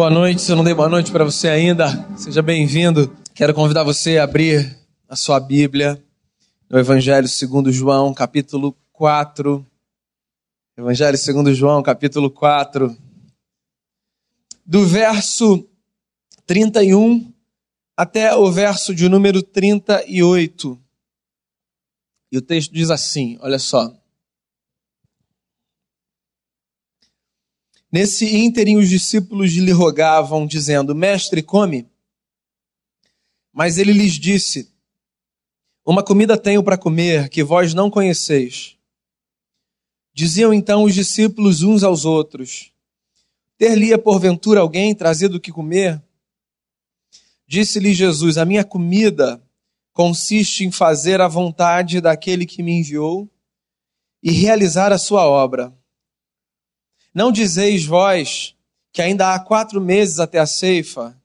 Boa noite, se eu não dei boa noite para você ainda, seja bem-vindo. Quero convidar você a abrir a sua Bíblia no Evangelho segundo João, capítulo 4. Evangelho segundo João, capítulo 4. Do verso 31 até o verso de número 38. E o texto diz assim: olha só. Nesse ínterim, os discípulos lhe rogavam, dizendo: Mestre, come. Mas ele lhes disse: Uma comida tenho para comer que vós não conheceis. Diziam então os discípulos uns aos outros: Ter-lhe porventura alguém trazido o que comer? Disse-lhe Jesus: A minha comida consiste em fazer a vontade daquele que me enviou e realizar a sua obra. Não dizeis vós que ainda há quatro meses até a ceifa?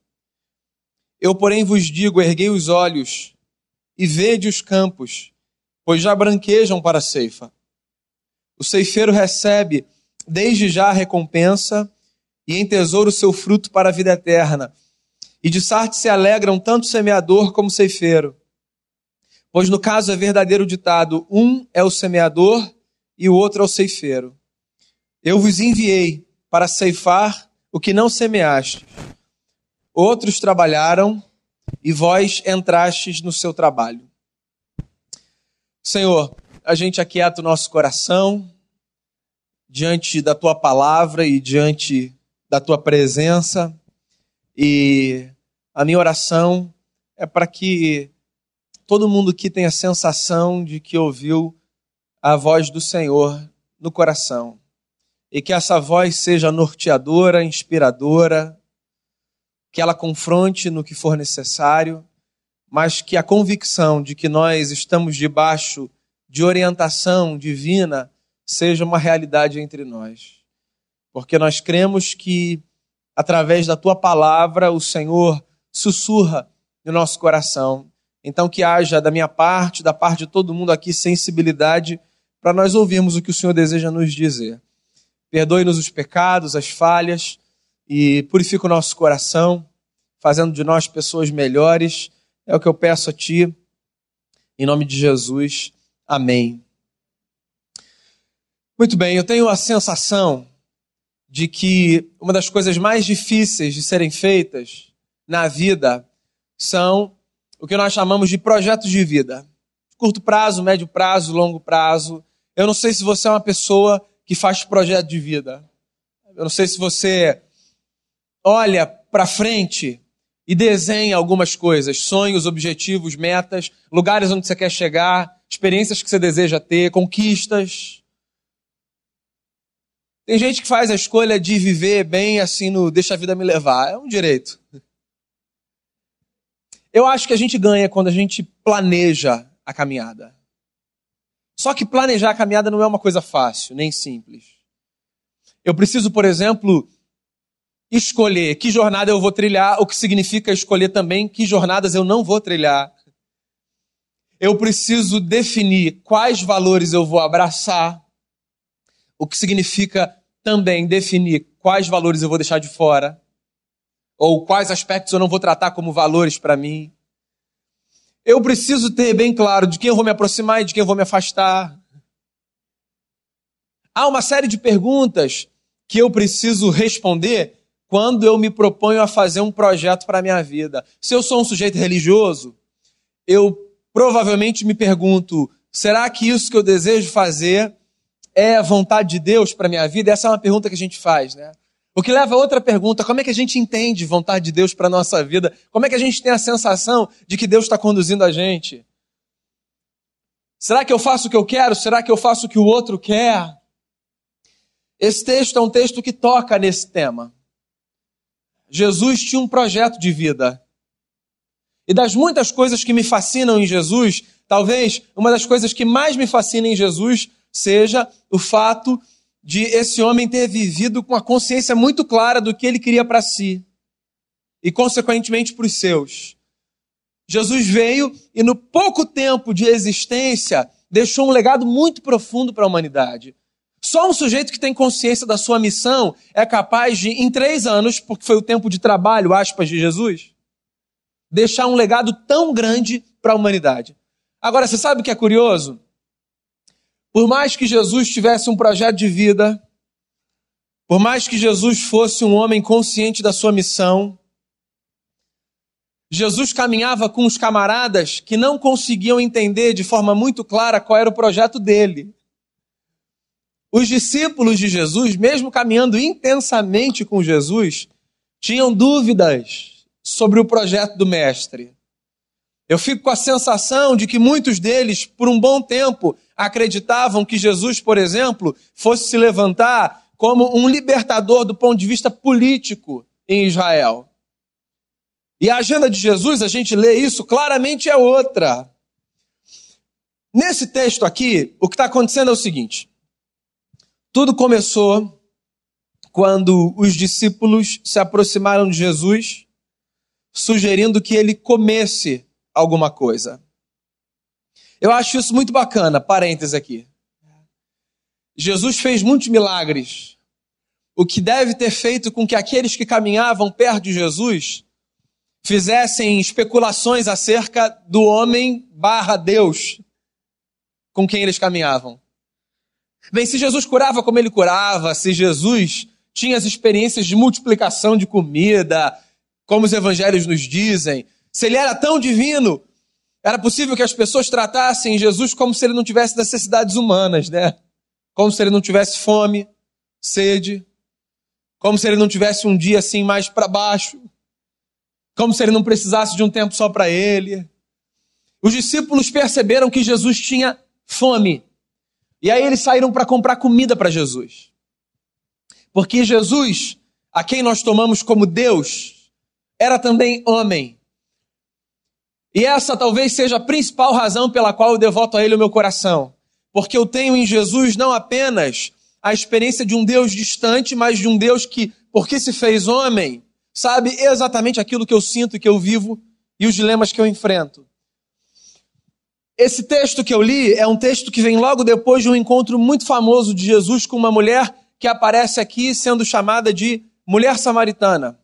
Eu, porém, vos digo: erguei os olhos e vede os campos, pois já branquejam para a ceifa. O ceifeiro recebe desde já a recompensa e em tesouro o seu fruto para a vida eterna. E de sorte se alegram tanto o semeador como o ceifeiro. Pois no caso é verdadeiro ditado: um é o semeador e o outro é o ceifeiro. Eu vos enviei para ceifar o que não semeaste. Outros trabalharam e vós entrastes no seu trabalho. Senhor, a gente aquieta o nosso coração diante da tua palavra e diante da tua presença. E a minha oração é para que todo mundo aqui tenha a sensação de que ouviu a voz do Senhor no coração. E que essa voz seja norteadora, inspiradora, que ela confronte no que for necessário, mas que a convicção de que nós estamos debaixo de orientação divina seja uma realidade entre nós. Porque nós cremos que, através da tua palavra, o Senhor sussurra no nosso coração. Então, que haja da minha parte, da parte de todo mundo aqui, sensibilidade para nós ouvirmos o que o Senhor deseja nos dizer. Perdoe-nos os pecados, as falhas e purifica o nosso coração, fazendo de nós pessoas melhores. É o que eu peço a Ti, em nome de Jesus. Amém. Muito bem, eu tenho a sensação de que uma das coisas mais difíceis de serem feitas na vida são o que nós chamamos de projetos de vida. Curto prazo, médio prazo, longo prazo. Eu não sei se você é uma pessoa que faz projeto de vida. Eu não sei se você olha para frente e desenha algumas coisas, sonhos, objetivos, metas, lugares onde você quer chegar, experiências que você deseja ter, conquistas. Tem gente que faz a escolha de viver bem assim no deixa a vida me levar. É um direito. Eu acho que a gente ganha quando a gente planeja a caminhada. Só que planejar a caminhada não é uma coisa fácil, nem simples. Eu preciso, por exemplo, escolher que jornada eu vou trilhar, o que significa escolher também que jornadas eu não vou trilhar. Eu preciso definir quais valores eu vou abraçar, o que significa também definir quais valores eu vou deixar de fora ou quais aspectos eu não vou tratar como valores para mim. Eu preciso ter bem claro de quem eu vou me aproximar e de quem eu vou me afastar. Há uma série de perguntas que eu preciso responder quando eu me proponho a fazer um projeto para a minha vida. Se eu sou um sujeito religioso, eu provavelmente me pergunto: será que isso que eu desejo fazer é vontade de Deus para a minha vida? Essa é uma pergunta que a gente faz, né? O que leva a outra pergunta: como é que a gente entende vontade de Deus para a nossa vida? Como é que a gente tem a sensação de que Deus está conduzindo a gente? Será que eu faço o que eu quero? Será que eu faço o que o outro quer? Esse texto é um texto que toca nesse tema. Jesus tinha um projeto de vida. E das muitas coisas que me fascinam em Jesus, talvez uma das coisas que mais me fascina em Jesus seja o fato de esse homem ter vivido com a consciência muito clara do que ele queria para si e, consequentemente, para os seus. Jesus veio e, no pouco tempo de existência, deixou um legado muito profundo para a humanidade. Só um sujeito que tem consciência da sua missão é capaz de, em três anos, porque foi o tempo de trabalho, aspas, de Jesus, deixar um legado tão grande para a humanidade. Agora, você sabe o que é curioso? Por mais que Jesus tivesse um projeto de vida, por mais que Jesus fosse um homem consciente da sua missão, Jesus caminhava com os camaradas que não conseguiam entender de forma muito clara qual era o projeto dele. Os discípulos de Jesus, mesmo caminhando intensamente com Jesus, tinham dúvidas sobre o projeto do Mestre. Eu fico com a sensação de que muitos deles, por um bom tempo, acreditavam que Jesus, por exemplo, fosse se levantar como um libertador do ponto de vista político em Israel. E a agenda de Jesus, a gente lê isso, claramente é outra. Nesse texto aqui, o que está acontecendo é o seguinte: tudo começou quando os discípulos se aproximaram de Jesus, sugerindo que ele comesse alguma coisa. Eu acho isso muito bacana, parênteses aqui. Jesus fez muitos milagres, o que deve ter feito com que aqueles que caminhavam perto de Jesus fizessem especulações acerca do homem barra Deus com quem eles caminhavam. Bem, se Jesus curava como ele curava, se Jesus tinha as experiências de multiplicação de comida, como os evangelhos nos dizem, se ele era tão divino, era possível que as pessoas tratassem Jesus como se ele não tivesse necessidades humanas, né? Como se ele não tivesse fome, sede, como se ele não tivesse um dia assim mais para baixo como se ele não precisasse de um tempo só para ele. Os discípulos perceberam que Jesus tinha fome. E aí eles saíram para comprar comida para Jesus. Porque Jesus, a quem nós tomamos como Deus, era também homem. E essa talvez seja a principal razão pela qual eu devoto a Ele o meu coração. Porque eu tenho em Jesus não apenas a experiência de um Deus distante, mas de um Deus que, porque se fez homem, sabe exatamente aquilo que eu sinto, que eu vivo e os dilemas que eu enfrento. Esse texto que eu li é um texto que vem logo depois de um encontro muito famoso de Jesus com uma mulher que aparece aqui sendo chamada de mulher samaritana.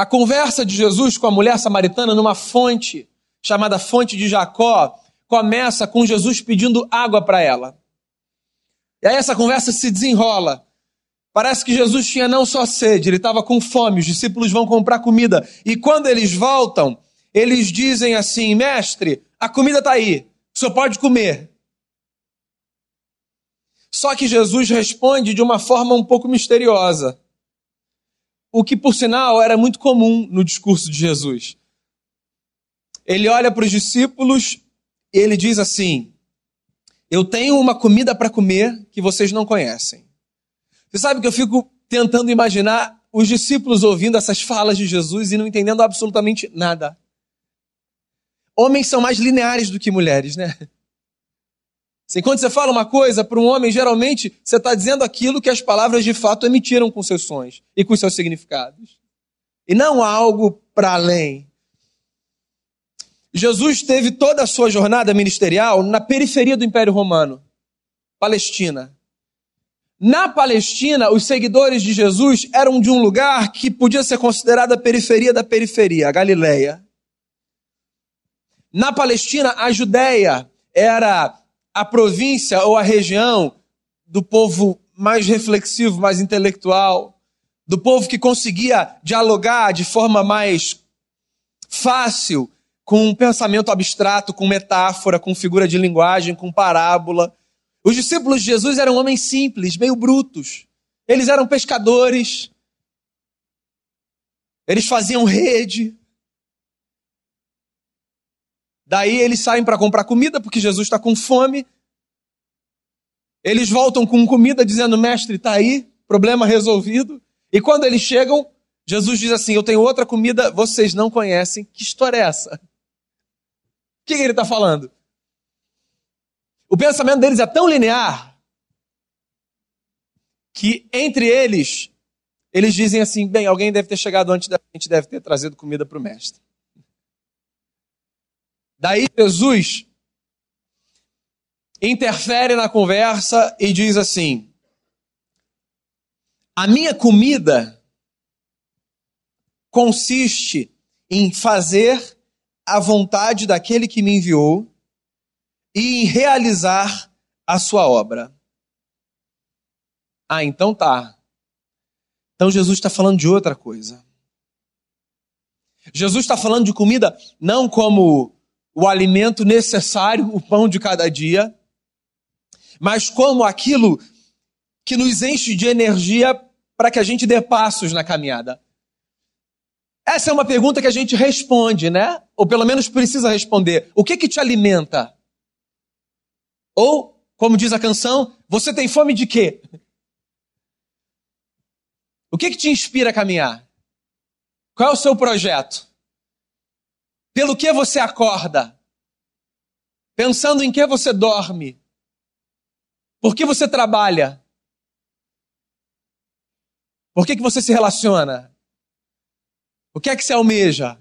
A conversa de Jesus com a mulher samaritana numa fonte chamada Fonte de Jacó começa com Jesus pedindo água para ela. E aí essa conversa se desenrola Parece que Jesus tinha não só sede, ele estava com fome, os discípulos vão comprar comida. E quando eles voltam, eles dizem assim: Mestre, a comida está aí, o senhor pode comer. Só que Jesus responde de uma forma um pouco misteriosa. O que, por sinal, era muito comum no discurso de Jesus. Ele olha para os discípulos e ele diz assim: Eu tenho uma comida para comer que vocês não conhecem. Você sabe que eu fico tentando imaginar os discípulos ouvindo essas falas de Jesus e não entendendo absolutamente nada. Homens são mais lineares do que mulheres, né? Quando você fala uma coisa para um homem, geralmente você está dizendo aquilo que as palavras de fato emitiram com seus sons e com seus significados. E não algo para além. Jesus teve toda a sua jornada ministerial na periferia do Império Romano, Palestina. Na Palestina, os seguidores de Jesus eram de um lugar que podia ser considerado a periferia da periferia, a Galileia. Na Palestina, a Judéia era a província ou a região do povo mais reflexivo, mais intelectual, do povo que conseguia dialogar de forma mais fácil com um pensamento abstrato, com metáfora, com figura de linguagem, com parábola. Os discípulos de Jesus eram homens simples, meio brutos. Eles eram pescadores. Eles faziam rede. Daí eles saem para comprar comida porque Jesus está com fome. Eles voltam com comida dizendo: Mestre, está aí, problema resolvido. E quando eles chegam, Jesus diz assim: Eu tenho outra comida, vocês não conhecem. Que história é essa? O que, que ele está falando? O pensamento deles é tão linear que entre eles, eles dizem assim: bem, alguém deve ter chegado antes da gente, deve ter trazido comida para o mestre. Daí Jesus interfere na conversa e diz assim: A minha comida consiste em fazer a vontade daquele que me enviou e em realizar a sua obra. Ah, então tá. Então Jesus está falando de outra coisa. Jesus está falando de comida não como o alimento necessário, o pão de cada dia, mas como aquilo que nos enche de energia para que a gente dê passos na caminhada. Essa é uma pergunta que a gente responde, né? Ou pelo menos precisa responder. O que que te alimenta? Ou, como diz a canção, você tem fome de quê? O que que te inspira a caminhar? Qual é o seu projeto? Pelo que você acorda? Pensando em que você dorme? Por que você trabalha? Por que, que você se relaciona? O que é que se almeja?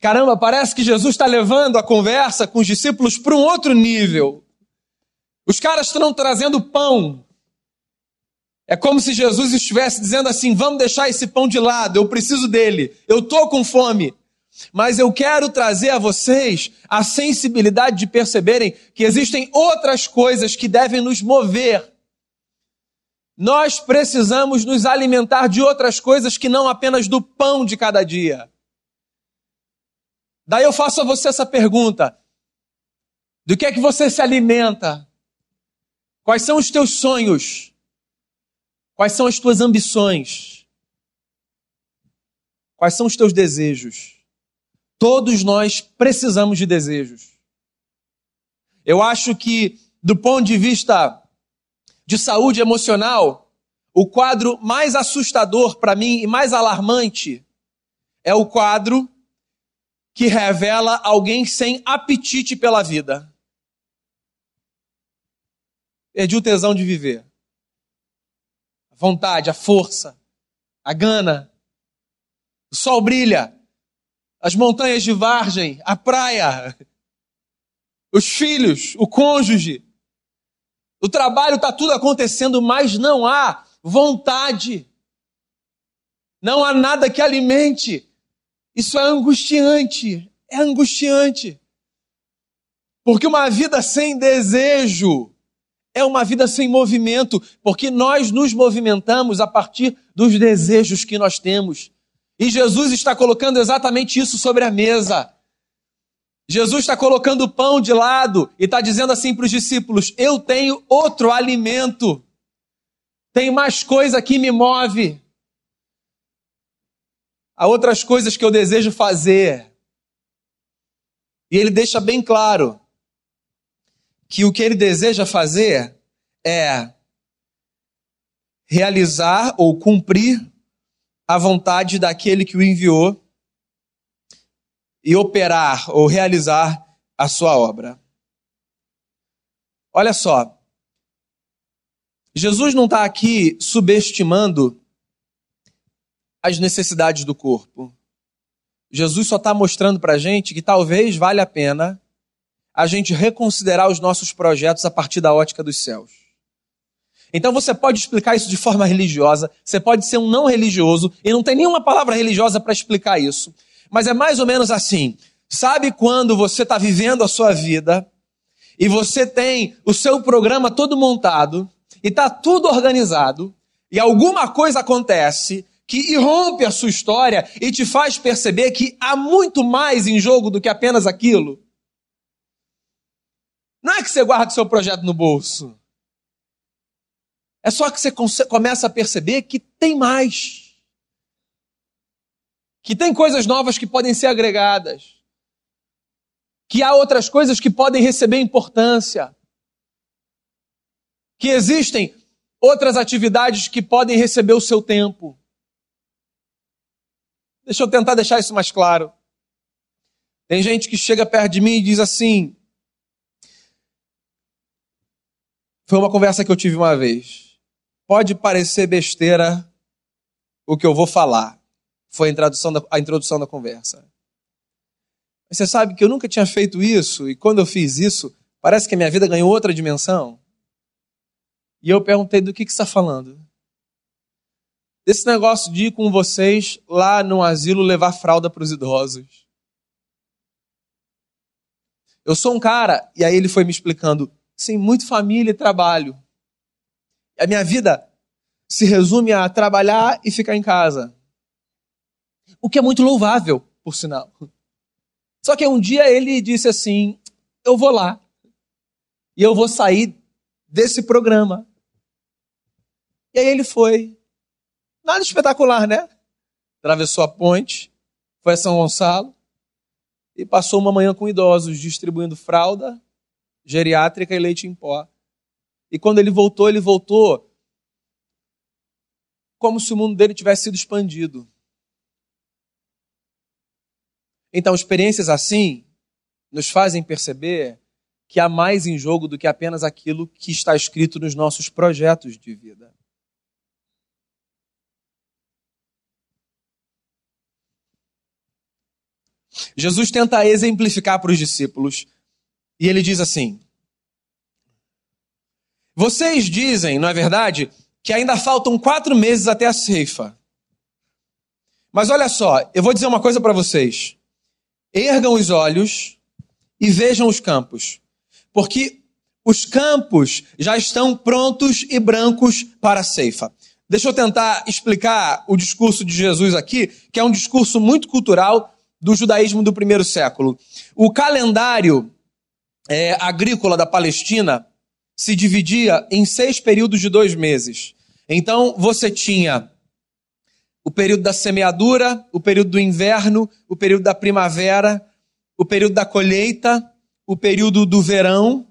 Caramba, parece que Jesus está levando a conversa com os discípulos para um outro nível. Os caras estão trazendo pão. É como se Jesus estivesse dizendo assim: vamos deixar esse pão de lado, eu preciso dele, eu estou com fome. Mas eu quero trazer a vocês a sensibilidade de perceberem que existem outras coisas que devem nos mover. Nós precisamos nos alimentar de outras coisas que não apenas do pão de cada dia. Daí eu faço a você essa pergunta: do que é que você se alimenta? Quais são os teus sonhos? Quais são as tuas ambições? Quais são os teus desejos? Todos nós precisamos de desejos. Eu acho que, do ponto de vista de saúde emocional, o quadro mais assustador para mim e mais alarmante é o quadro que revela alguém sem apetite pela vida. Perdi o tesão de viver. A vontade, a força, a gana. O sol brilha, as montanhas de Vargem, a praia, os filhos, o cônjuge. O trabalho está tudo acontecendo, mas não há vontade. Não há nada que alimente. Isso é angustiante. É angustiante. Porque uma vida sem desejo é uma vida sem movimento, porque nós nos movimentamos a partir dos desejos que nós temos. E Jesus está colocando exatamente isso sobre a mesa. Jesus está colocando o pão de lado e está dizendo assim para os discípulos: Eu tenho outro alimento, tem mais coisa que me move. Há outras coisas que eu desejo fazer. E ele deixa bem claro que o que ele deseja fazer é realizar ou cumprir a vontade daquele que o enviou e operar ou realizar a sua obra. Olha só, Jesus não está aqui subestimando as necessidades do corpo. Jesus só está mostrando para a gente que talvez valha a pena a gente reconsiderar os nossos projetos a partir da ótica dos céus. Então você pode explicar isso de forma religiosa, você pode ser um não religioso e não tem nenhuma palavra religiosa para explicar isso. Mas é mais ou menos assim. Sabe quando você está vivendo a sua vida e você tem o seu programa todo montado e está tudo organizado e alguma coisa acontece que irrompe a sua história e te faz perceber que há muito mais em jogo do que apenas aquilo? Não é que você guarda o seu projeto no bolso. É só que você começa a perceber que tem mais. Que tem coisas novas que podem ser agregadas. Que há outras coisas que podem receber importância. Que existem outras atividades que podem receber o seu tempo. Deixa eu tentar deixar isso mais claro. Tem gente que chega perto de mim e diz assim: Foi uma conversa que eu tive uma vez. Pode parecer besteira o que eu vou falar. Foi a introdução da, a introdução da conversa. Você sabe que eu nunca tinha feito isso, e quando eu fiz isso, Parece que a minha vida ganhou outra dimensão. E eu perguntei do que, que você está falando. Desse negócio de ir com vocês lá no asilo levar fralda para os idosos. Eu sou um cara, e aí ele foi me explicando, sem muito família e trabalho. A minha vida se resume a trabalhar e ficar em casa. O que é muito louvável, por sinal. Só que um dia ele disse assim: Eu vou lá. E eu vou sair desse programa. E aí ele foi. Nada espetacular, né? Atravessou a ponte, foi a São Gonçalo e passou uma manhã com idosos, distribuindo fralda, geriátrica e leite em pó. E quando ele voltou, ele voltou como se o mundo dele tivesse sido expandido. Então, experiências assim nos fazem perceber que há mais em jogo do que apenas aquilo que está escrito nos nossos projetos de vida. Jesus tenta exemplificar para os discípulos e ele diz assim: Vocês dizem, não é verdade, que ainda faltam quatro meses até a ceifa. Mas olha só, eu vou dizer uma coisa para vocês. Ergam os olhos e vejam os campos porque os campos já estão prontos e brancos para a ceifa. Deixa eu tentar explicar o discurso de Jesus aqui, que é um discurso muito cultural do judaísmo do primeiro século. O calendário é, agrícola da Palestina se dividia em seis períodos de dois meses. Então você tinha o período da semeadura, o período do inverno, o período da primavera, o período da colheita o período do verão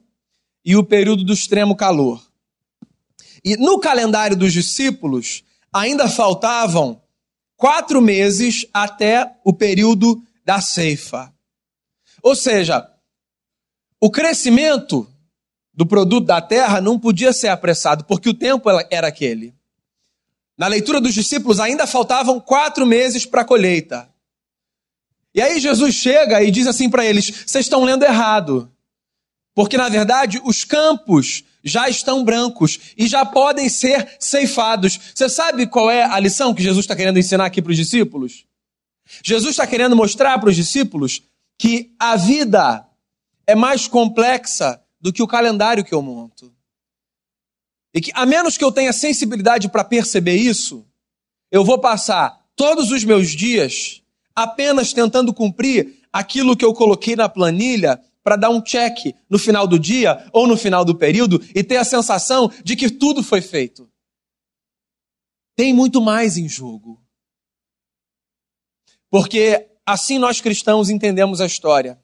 e o período do extremo calor. E no calendário dos discípulos, ainda faltavam quatro meses até o período da ceifa. Ou seja, o crescimento do produto da terra não podia ser apressado, porque o tempo era aquele. Na leitura dos discípulos, ainda faltavam quatro meses para a colheita. E aí Jesus chega e diz assim para eles: vocês estão lendo errado. Porque na verdade os campos já estão brancos e já podem ser ceifados. Você sabe qual é a lição que Jesus está querendo ensinar aqui para os discípulos? Jesus está querendo mostrar para os discípulos que a vida é mais complexa do que o calendário que eu monto. E que, a menos que eu tenha sensibilidade para perceber isso, eu vou passar todos os meus dias apenas tentando cumprir aquilo que eu coloquei na planilha para dar um check no final do dia ou no final do período e ter a sensação de que tudo foi feito. Tem muito mais em jogo. Porque assim nós cristãos entendemos a história.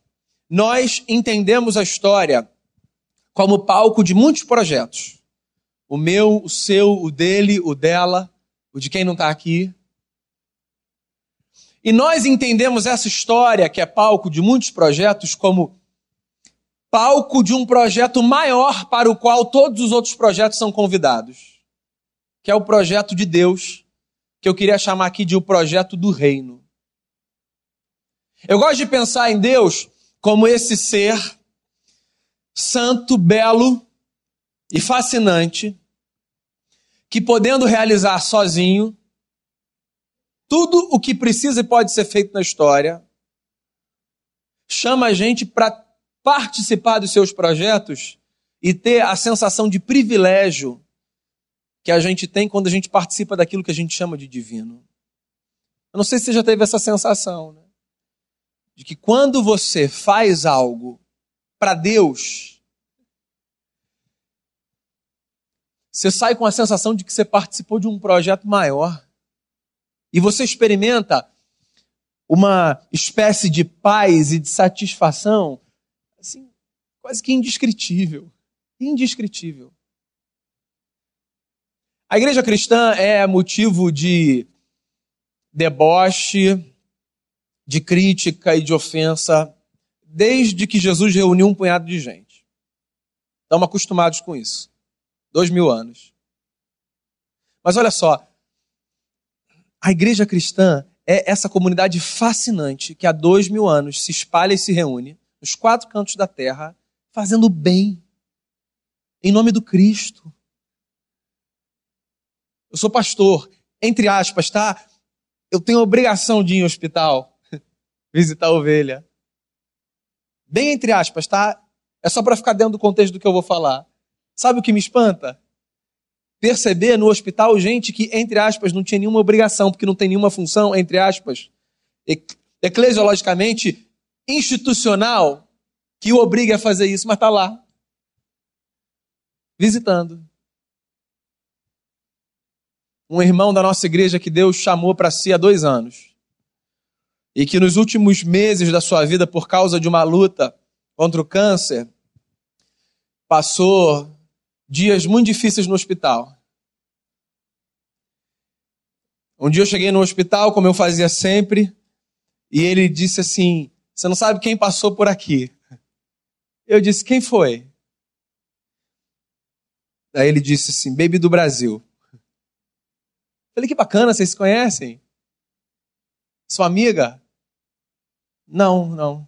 Nós entendemos a história como palco de muitos projetos. O meu, o seu, o dele, o dela, o de quem não está aqui. E nós entendemos essa história, que é palco de muitos projetos, como palco de um projeto maior para o qual todos os outros projetos são convidados, que é o projeto de Deus, que eu queria chamar aqui de o projeto do reino. Eu gosto de pensar em Deus como esse ser santo, belo e fascinante, que podendo realizar sozinho, tudo o que precisa e pode ser feito na história, chama a gente para participar dos seus projetos e ter a sensação de privilégio que a gente tem quando a gente participa daquilo que a gente chama de divino. Eu não sei se você já teve essa sensação, né? De que quando você faz algo para Deus, você sai com a sensação de que você participou de um projeto maior. E você experimenta uma espécie de paz e de satisfação, assim, quase que indescritível. Indescritível. A igreja cristã é motivo de deboche, de crítica e de ofensa, desde que Jesus reuniu um punhado de gente. Estamos acostumados com isso. Dois mil anos. Mas olha só, a igreja cristã é essa comunidade fascinante que há dois mil anos se espalha e se reúne nos quatro cantos da terra, fazendo bem, em nome do Cristo. Eu sou pastor, entre aspas, tá? Eu tenho a obrigação de ir em hospital visitar a ovelha. Bem entre aspas, tá? É só para ficar dentro do contexto do que eu vou falar. Sabe o que me espanta? Perceber no hospital gente que, entre aspas, não tinha nenhuma obrigação, porque não tem nenhuma função, entre aspas, eclesiologicamente institucional, que o obriga a fazer isso, mas está lá, visitando. Um irmão da nossa igreja que Deus chamou para si há dois anos, e que nos últimos meses da sua vida, por causa de uma luta contra o câncer, passou dias muito difíceis no hospital. Um dia eu cheguei no hospital, como eu fazia sempre, e ele disse assim: Você não sabe quem passou por aqui? Eu disse: Quem foi? Daí ele disse assim: Baby do Brasil. Falei: Que bacana, vocês se conhecem? Sua amiga? Não, não.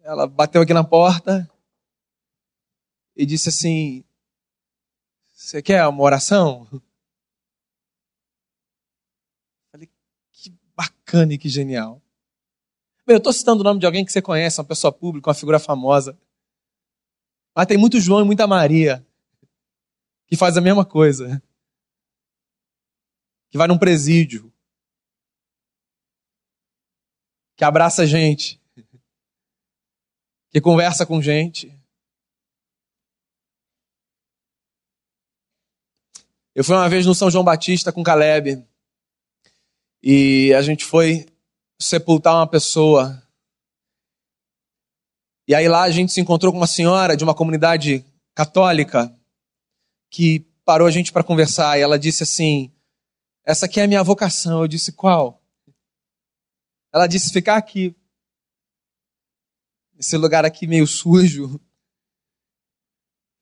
Ela bateu aqui na porta e disse assim: Você quer uma oração? Falei: Que bacana e que genial. Bem, eu estou citando o nome de alguém que você conhece, uma pessoa pública, uma figura famosa. Mas tem muito João e muita Maria que faz a mesma coisa. Que vai num presídio. Que abraça gente que conversa com gente. Eu fui uma vez no São João Batista com Caleb e a gente foi sepultar uma pessoa. E aí lá a gente se encontrou com uma senhora de uma comunidade católica que parou a gente para conversar e ela disse assim: Essa aqui é a minha vocação. Eu disse: Qual? Ela disse: Ficar aqui esse lugar aqui meio sujo,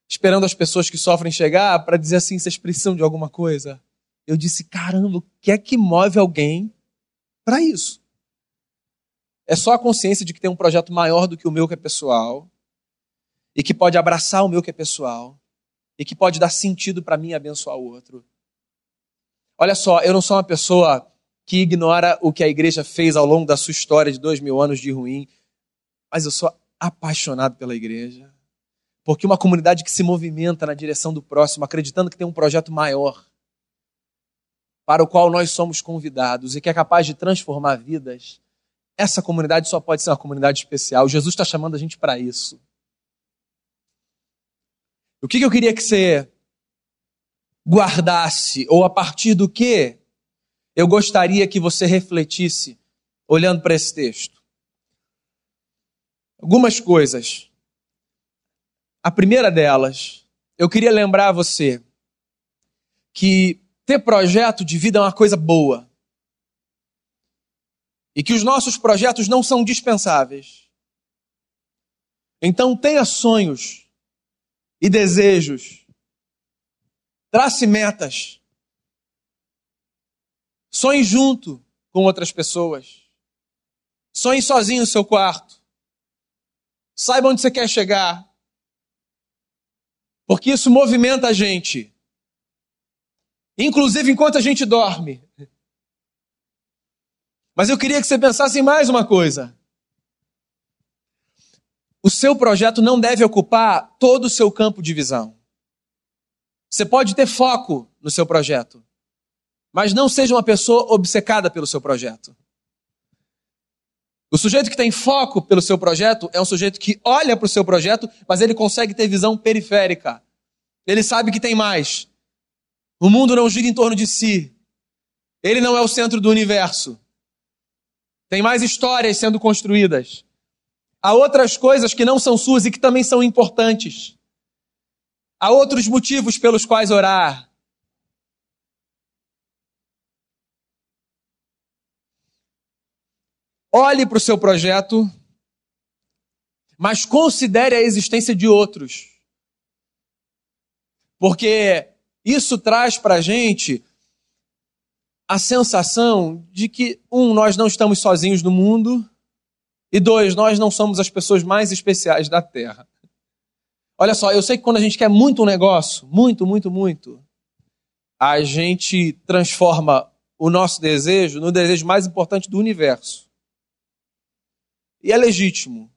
esperando as pessoas que sofrem chegar para dizer assim: vocês precisam de alguma coisa. Eu disse: caramba, o que é que move alguém para isso? É só a consciência de que tem um projeto maior do que o meu que é pessoal, e que pode abraçar o meu que é pessoal, e que pode dar sentido para mim abençoar o outro. Olha só, eu não sou uma pessoa que ignora o que a igreja fez ao longo da sua história de dois mil anos de ruim mas eu sou apaixonado pela igreja. Porque uma comunidade que se movimenta na direção do próximo, acreditando que tem um projeto maior, para o qual nós somos convidados e que é capaz de transformar vidas, essa comunidade só pode ser uma comunidade especial. Jesus está chamando a gente para isso. O que, que eu queria que você guardasse, ou a partir do que eu gostaria que você refletisse olhando para esse texto? algumas coisas. A primeira delas, eu queria lembrar a você que ter projeto de vida é uma coisa boa. E que os nossos projetos não são dispensáveis. Então tenha sonhos e desejos. Trace metas. Sonhe junto com outras pessoas. Sonhe sozinho no seu quarto. Saiba onde você quer chegar. Porque isso movimenta a gente. Inclusive enquanto a gente dorme. Mas eu queria que você pensasse em mais uma coisa. O seu projeto não deve ocupar todo o seu campo de visão. Você pode ter foco no seu projeto, mas não seja uma pessoa obcecada pelo seu projeto. O sujeito que tem foco pelo seu projeto é um sujeito que olha para o seu projeto, mas ele consegue ter visão periférica. Ele sabe que tem mais. O mundo não gira em torno de si. Ele não é o centro do universo. Tem mais histórias sendo construídas. Há outras coisas que não são suas e que também são importantes. Há outros motivos pelos quais orar. Olhe para o seu projeto, mas considere a existência de outros. Porque isso traz para a gente a sensação de que, um, nós não estamos sozinhos no mundo, E dois, nós não somos as pessoas mais especiais da Terra. Olha só, eu sei que quando a gente quer muito um negócio, muito, muito, muito, a gente transforma o nosso desejo no desejo mais importante do universo. E é legítimo.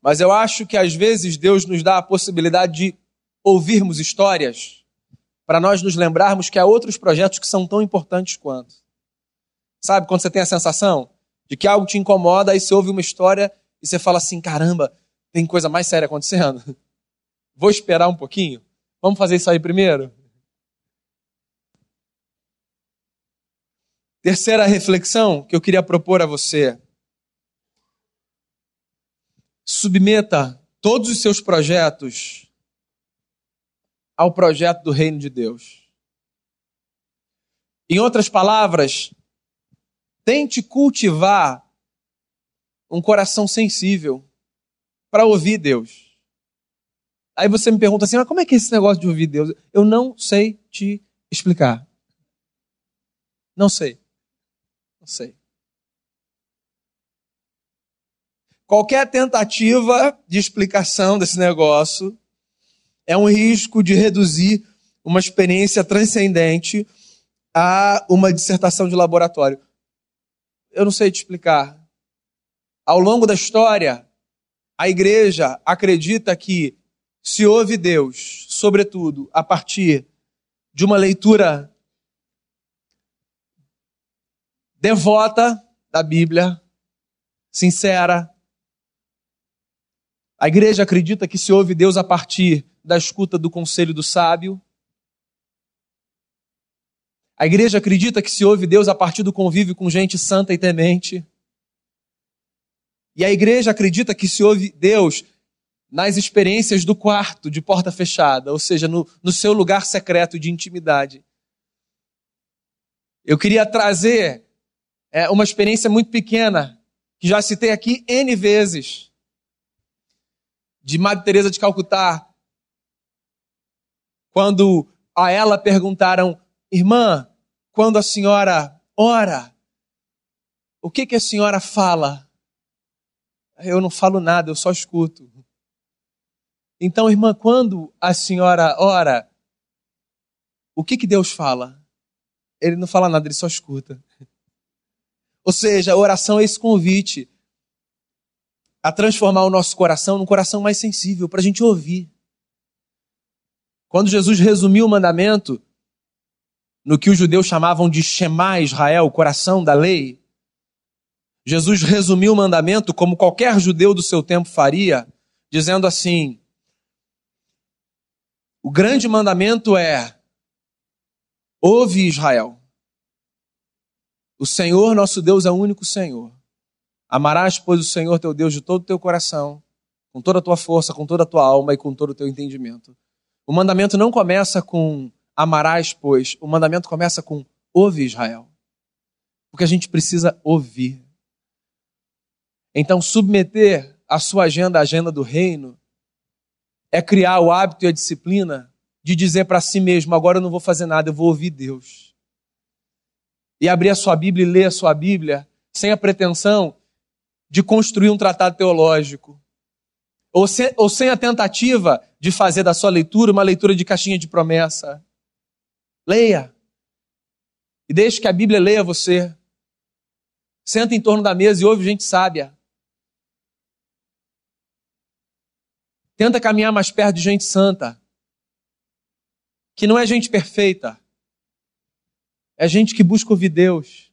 Mas eu acho que às vezes Deus nos dá a possibilidade de ouvirmos histórias para nós nos lembrarmos que há outros projetos que são tão importantes quanto. Sabe quando você tem a sensação de que algo te incomoda, aí você ouve uma história e você fala assim: caramba, tem coisa mais séria acontecendo? Vou esperar um pouquinho? Vamos fazer isso aí primeiro? Terceira reflexão que eu queria propor a você. Submeta todos os seus projetos ao projeto do reino de Deus. Em outras palavras, Tente cultivar um coração sensível para ouvir Deus. Aí você me pergunta assim: mas como é que é esse negócio de ouvir Deus? Eu não sei te explicar. Não sei. Não sei. Qualquer tentativa de explicação desse negócio é um risco de reduzir uma experiência transcendente a uma dissertação de laboratório eu não sei te explicar. Ao longo da história, a igreja acredita que se ouve Deus, sobretudo a partir de uma leitura devota da Bíblia, sincera. A igreja acredita que se ouve Deus a partir da escuta do conselho do sábio. A igreja acredita que se ouve Deus a partir do convívio com gente santa e temente. E a igreja acredita que se ouve Deus nas experiências do quarto, de porta fechada, ou seja, no, no seu lugar secreto de intimidade. Eu queria trazer é, uma experiência muito pequena, que já citei aqui N vezes, de Madre Teresa de Calcutá, quando a ela perguntaram, irmã, quando a senhora ora, o que, que a senhora fala? Eu não falo nada, eu só escuto. Então, irmã, quando a senhora ora, o que, que Deus fala? Ele não fala nada, ele só escuta. Ou seja, a oração é esse convite a transformar o nosso coração num coração mais sensível, para a gente ouvir. Quando Jesus resumiu o mandamento, no que os judeus chamavam de Shema Israel, o coração da lei, Jesus resumiu o mandamento como qualquer judeu do seu tempo faria, dizendo assim: O grande mandamento é: Ouve Israel. O Senhor nosso Deus é o único Senhor. Amarás, pois, o Senhor teu Deus de todo o teu coração, com toda a tua força, com toda a tua alma e com todo o teu entendimento. O mandamento não começa com Amarás, pois, o mandamento começa com ouve Israel. Porque a gente precisa ouvir. Então, submeter a sua agenda à agenda do reino é criar o hábito e a disciplina de dizer para si mesmo: agora eu não vou fazer nada, eu vou ouvir Deus. E abrir a sua Bíblia e ler a sua Bíblia sem a pretensão de construir um tratado teológico. Ou sem, ou sem a tentativa de fazer da sua leitura uma leitura de caixinha de promessa. Leia. E deixe que a Bíblia leia você. Senta em torno da mesa e ouve gente sábia. Tenta caminhar mais perto de gente santa. Que não é gente perfeita. É gente que busca ouvir Deus.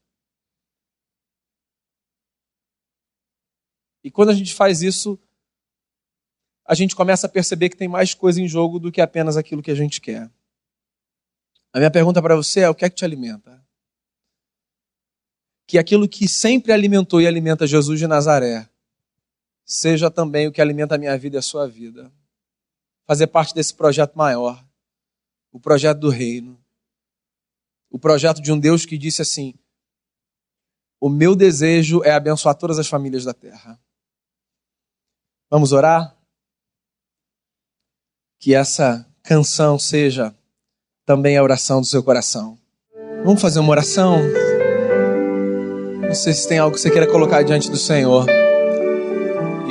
E quando a gente faz isso, a gente começa a perceber que tem mais coisa em jogo do que apenas aquilo que a gente quer. A minha pergunta para você é: o que é que te alimenta? Que aquilo que sempre alimentou e alimenta Jesus de Nazaré seja também o que alimenta a minha vida e a sua vida. Fazer parte desse projeto maior, o projeto do reino, o projeto de um Deus que disse assim: O meu desejo é abençoar todas as famílias da terra. Vamos orar? Que essa canção seja também a oração do seu coração. Vamos fazer uma oração? Não sei se tem algo que você queira colocar diante do Senhor.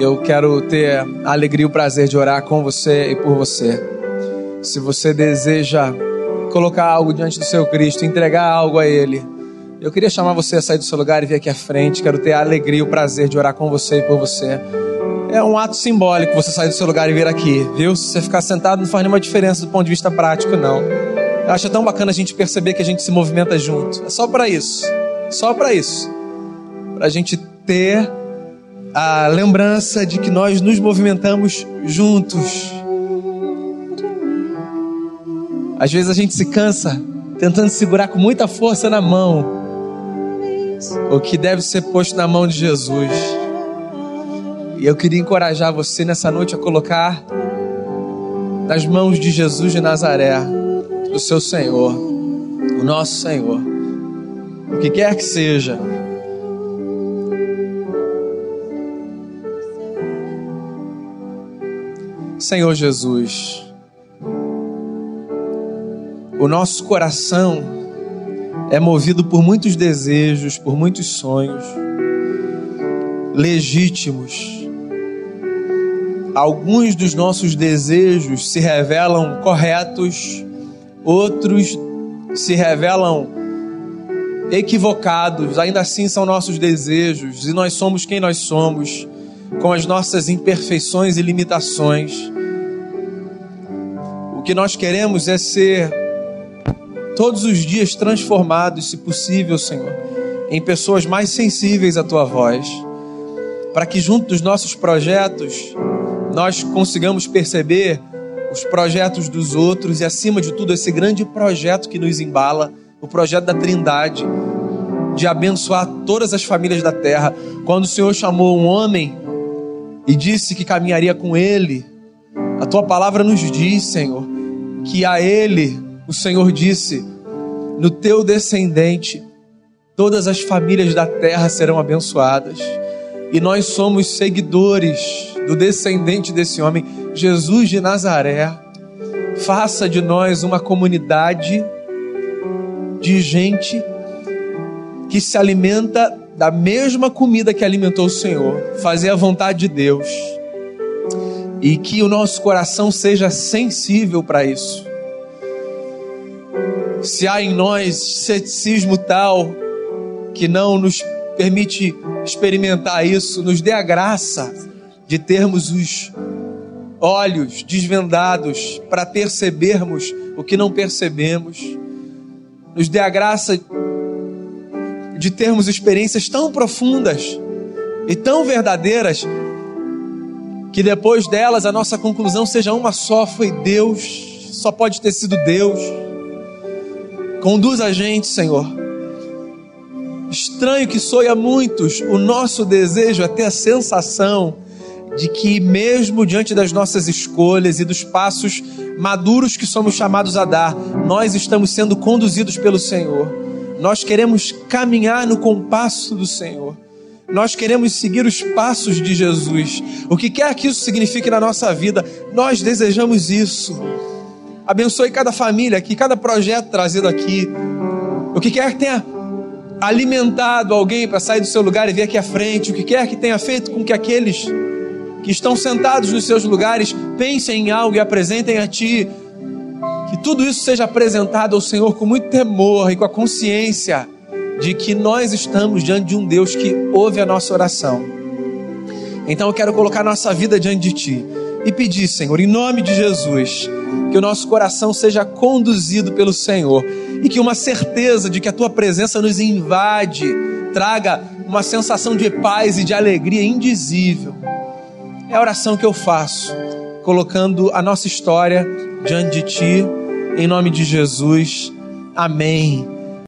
Eu quero ter a alegria e o prazer de orar com você e por você. Se você deseja colocar algo diante do seu Cristo, entregar algo a Ele, eu queria chamar você a sair do seu lugar e vir aqui à frente. Quero ter a alegria e o prazer de orar com você e por você. É um ato simbólico você sair do seu lugar e vir aqui, viu? Se você ficar sentado não faz nenhuma diferença do ponto de vista prático, não. Eu acho tão bacana a gente perceber que a gente se movimenta junto. É só para isso. Só para isso. Para a gente ter a lembrança de que nós nos movimentamos juntos. Às vezes a gente se cansa tentando segurar com muita força na mão o que deve ser posto na mão de Jesus. E eu queria encorajar você nessa noite a colocar nas mãos de Jesus de Nazaré, o seu Senhor, o nosso Senhor, o que quer que seja. Senhor Jesus, o nosso coração é movido por muitos desejos, por muitos sonhos legítimos. Alguns dos nossos desejos se revelam corretos, outros se revelam equivocados, ainda assim são nossos desejos e nós somos quem nós somos, com as nossas imperfeições e limitações. O que nós queremos é ser todos os dias transformados, se possível, Senhor, em pessoas mais sensíveis à tua voz, para que junto dos nossos projetos nós consigamos perceber os projetos dos outros e, acima de tudo, esse grande projeto que nos embala, o projeto da Trindade, de abençoar todas as famílias da terra. Quando o Senhor chamou um homem e disse que caminharia com ele, a tua palavra nos diz, Senhor, que a ele o Senhor disse: No teu descendente, todas as famílias da terra serão abençoadas. E nós somos seguidores do descendente desse homem, Jesus de Nazaré. Faça de nós uma comunidade de gente que se alimenta da mesma comida que alimentou o Senhor, fazer a vontade de Deus. E que o nosso coração seja sensível para isso se há em nós ceticismo tal que não nos permite experimentar isso, nos dê a graça de termos os olhos desvendados para percebermos o que não percebemos, nos dê a graça de termos experiências tão profundas e tão verdadeiras que depois delas a nossa conclusão seja uma só: foi Deus, só pode ter sido Deus. Conduz a gente, Senhor. Estranho que soe a muitos, o nosso desejo é ter a sensação de que, mesmo diante das nossas escolhas e dos passos maduros que somos chamados a dar, nós estamos sendo conduzidos pelo Senhor. Nós queremos caminhar no compasso do Senhor. Nós queremos seguir os passos de Jesus. O que quer que isso signifique na nossa vida, nós desejamos isso. Abençoe cada família aqui, cada projeto trazido aqui. O que quer que tenha alimentado alguém para sair do seu lugar e vir aqui à frente. O que quer que tenha feito com que aqueles que estão sentados nos seus lugares pensem em algo e apresentem a Ti. Que tudo isso seja apresentado ao Senhor com muito temor e com a consciência de que nós estamos diante de um Deus que ouve a nossa oração. Então eu quero colocar nossa vida diante de Ti e pedir, Senhor, em nome de Jesus que o nosso coração seja conduzido pelo Senhor e que uma certeza de que a tua presença nos invade traga uma sensação de paz e de alegria indizível. É a oração que eu faço, colocando a nossa história diante de ti, em nome de Jesus. Amém